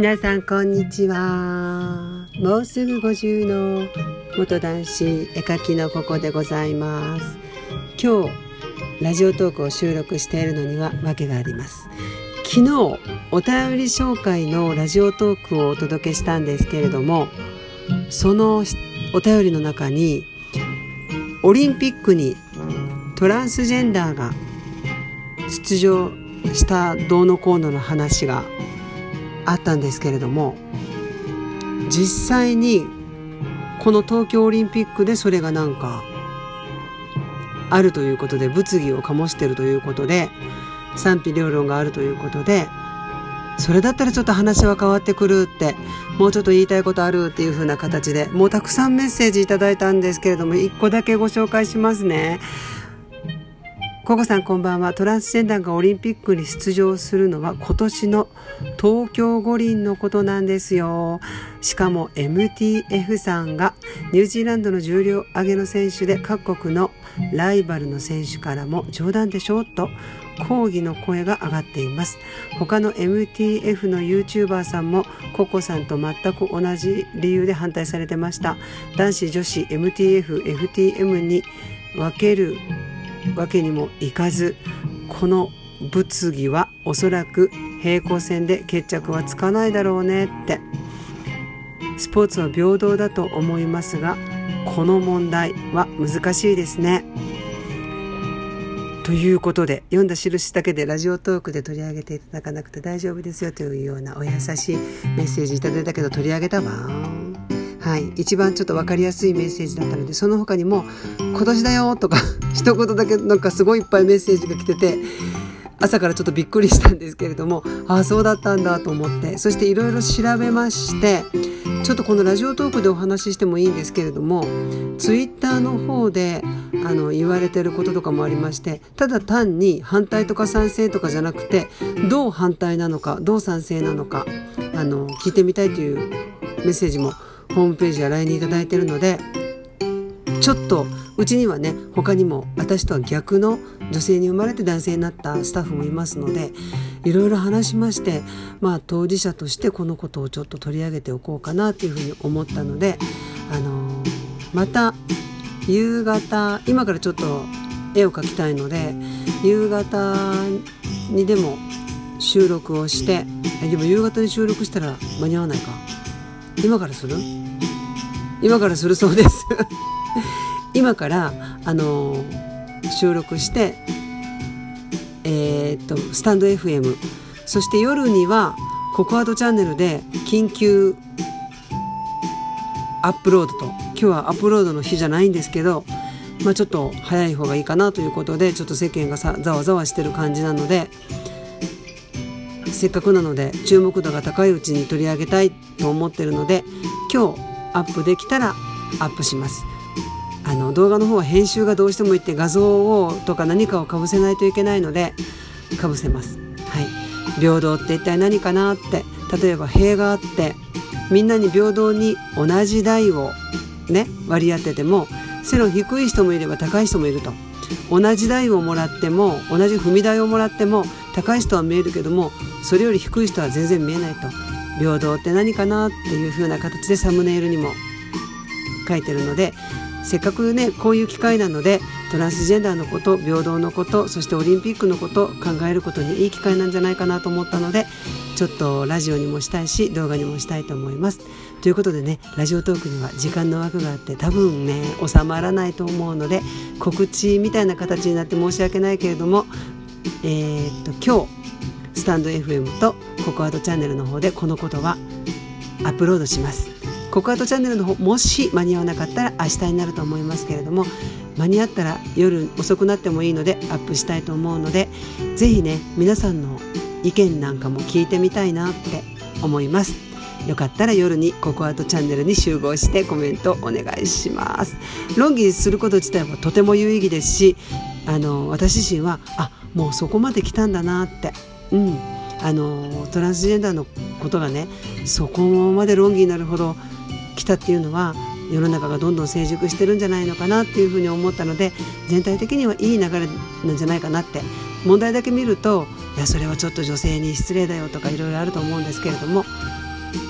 皆さんこんにちは。もうすぐ50の元男子絵描きのここでございます。今日ラジオトークを収録しているのには訳があります。昨日お便り紹介のラジオトークをお届けしたんですけれどもそのお便りの中にオリンピックにトランスジェンダーが出場したどうのこうのの話があったんですけれども実際にこの東京オリンピックでそれがなんかあるということで物議を醸してるということで賛否両論があるということでそれだったらちょっと話は変わってくるってもうちょっと言いたいことあるっていう風な形でもうたくさんメッセージいただいたんですけれども一個だけご紹介しますね。ココさんこんばんは。トランスジェンダーがオリンピックに出場するのは今年の東京五輪のことなんですよ。しかも MTF さんがニュージーランドの重量挙げの選手で各国のライバルの選手からも冗談でしょと抗議の声が上がっています。他の MTF の YouTuber さんもココさんと全く同じ理由で反対されてました。男子女子 MTF、FTM に分けるわけにもいかずこの物議はおそらく平行線で決着はつかないだろうねってスポーツは平等だと思いますがこの問題は難しいですね。ということで読んだ印だけでラジオトークで取り上げていただかなくて大丈夫ですよというようなお優しいメッセージいただいたけど取り上げたわ。はい、一番ちょっと分かりやすいメッセージだったのでその他にも「今年だよ」とか 一言だけなんかすごいいっぱいメッセージが来てて朝からちょっとびっくりしたんですけれどもああそうだったんだと思ってそしていろいろ調べましてちょっとこのラジオトークでお話ししてもいいんですけれどもツイッターの方であの言われてることとかもありましてただ単に反対とか賛成とかじゃなくてどう反対なのかどう賛成なのかあの聞いてみたいというメッセージもホームページや LINE に頂いてるのでちょっとうちにはね他にも私とは逆の女性に生まれて男性になったスタッフもいますのでいろいろ話しましてまあ当事者としてこのことをちょっと取り上げておこうかなというふうに思ったので、あのー、また夕方今からちょっと絵を描きたいので夕方にでも収録をしてでも夕方に収録したら間に合わないか。今からする？今からするそうです。今からあの収録してえー、っとスタンド FM そして夜にはココアドチャンネルで緊急アップロードと。今日はアップロードの日じゃないんですけど、まあ、ちょっと早い方がいいかなということでちょっと世間がざわざわしてる感じなのでせっかくなので注目度が高いうちに取り上げたいと思ってるので今日アップできたらアップします。あの動画の方は編集がどうしてもいって画像をとか何かをかぶせないといけないのでかぶせます。はい。平等って一体何かなって。例えば塀があってみんなに平等に同じ台をね割り当てても背の低い人もいれば高い人もいると。同じ台をもらっても同じ踏み台をもらっても高い人は見えるけどもそれより低い人は全然見えないと平等って何かなっていう風な形でサムネイルにも書いてるのでせっかくねこういう機会なのでトランスジェンダーのこと平等のことそしてオリンピックのこと考えることにいい機会なんじゃないかなと思ったのでちょっとラジオにもしたいし動画にもしたいと思います。ということでねラジオトークには時間の枠があって多分ね収まらないと思うので告知みたいな形になって申し訳ないけれどもえー、っと今日スタンド FM とココアドチャンネルの方でこのことはアップロードします。ココアドチャンネルの方もし間に合わなかったら明日になると思いますけれども間に合ったら夜遅くなってもいいのでアップしたいと思うので是非ね皆さんの意見なんかも聞いてみたいなって思います。よかったら夜にココアとチャンネルに集合してコメントお願いします。論議すること自体はとても有意義ですしあの私自身はあもうそこまで来たんだなって。うん。あのトランスジェンダーのことがねそこまで論議になるほど来たっていうのは世の中がどんどん成熟してるんじゃないのかなっていうふうに思ったので全体的にはいい流れなんじゃないかなって。問題だけ見るといやそれはちょっと女性に失礼だよとかいろいろあると思うんですけれども。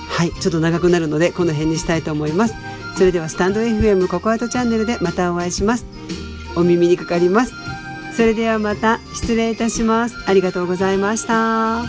はいちょっと長くなるのでこの辺にしたいと思います。それではスタンド FM ココアートチャンネルでまたお会いします。お耳にかかります。それではまた失礼いたします。ありがとうございました。